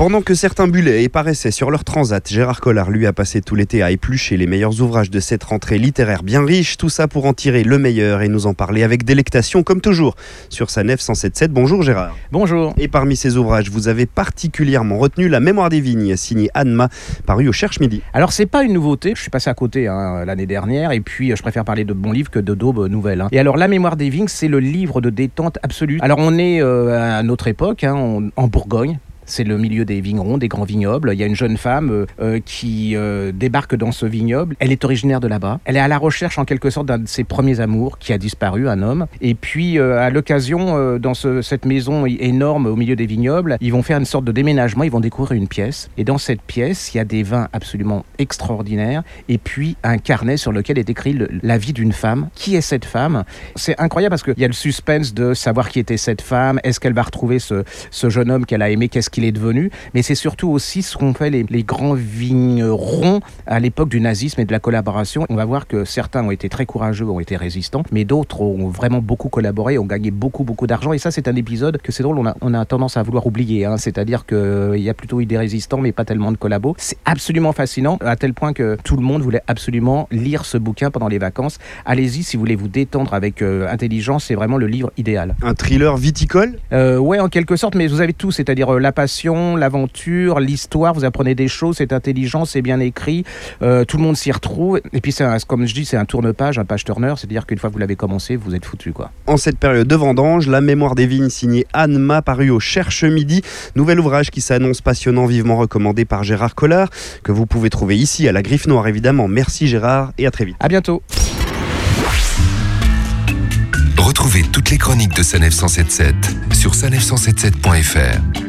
Pendant que certains bulets et paraissaient sur leur transat, Gérard Collard lui a passé tout l'été à éplucher les meilleurs ouvrages de cette rentrée littéraire bien riche, tout ça pour en tirer le meilleur et nous en parler avec délectation comme toujours sur sa nef 177. Bonjour Gérard. Bonjour. Et parmi ces ouvrages, vous avez particulièrement retenu La mémoire des vignes, signé Anma, paru au Cherche Midi. Alors c'est pas une nouveauté, je suis passé à côté hein, l'année dernière et puis je préfère parler de bons livres que de daubes nouvelles. hein. Et alors La mémoire des vignes, c'est le livre de détente absolue. Alors on est euh, à notre époque, hein, on- en Bourgogne. C'est le milieu des vignerons, des grands vignobles. Il y a une jeune femme euh, euh, qui euh, débarque dans ce vignoble. Elle est originaire de là-bas. Elle est à la recherche en quelque sorte d'un de ses premiers amours qui a disparu, un homme. Et puis à l'occasion, dans ce- cette maison énorme au milieu des vignobles, ils vont faire une sorte de déménagement. Ils vont découvrir une pièce. Et dans cette pièce, il y a des vins absolument extraordinaires. Et puis un carnet sur lequel est écrit la vie d'une femme. Qui est cette femme? C'est incroyable parce qu'il y a le suspense de savoir qui était cette femme. Est-ce qu'elle va retrouver ce, ce jeune homme qu'elle a aimé? Qu'est-ce qu'il est devenu Mais c'est surtout aussi ce qu'ont fait les, les grands vignerons à l'époque du nazisme et de la collaboration. On va voir que certains ont été très courageux, ont été résistants, mais d'autres ont vraiment beaucoup collaboré, ont gagné beaucoup, beaucoup d'argent. Et ça, c'est un épisode que c'est drôle, on a, on a tendance à vouloir oublier. hein. C'est-à-dire qu'il y a plutôt eu des résistants, mais pas tellement de collabos. C'est absolument fascinant, à tel point que tout le monde voulait absolument lire ce bouquin pendant les vacances. Allez-y, si vous voulez vous détendre avec euh, intelligence, c'est vraiment le livre idéal. Un thriller viticole? Euh, ouais, en quelque sorte, mais vous avez tout, c'est-à-dire euh, la passion, l'aventure, l'histoire, vous apprenez des choses, c'est intelligent, c'est bien écrit, euh, tout le monde s'y retrouve, et puis un- comme je dis, c'est un tourne-page, un page-turner, c'est-à-dire qu'une fois que vous l'avez commencé, vous êtes foutu, quoi. En cette période de vendange, La mémoire des vignes, signé Anma, paru au Cherche Midi. Nouvel ouvrage qui s'annonce passionnant, vivement recommandé par Gérard Collard, que vous pouvez trouver ici à la Griffe Noire évidemment. Merci Gérard et à très vite. À bientôt Retrouvez toutes les chroniques de Sanef 177 sur sanef177.fr.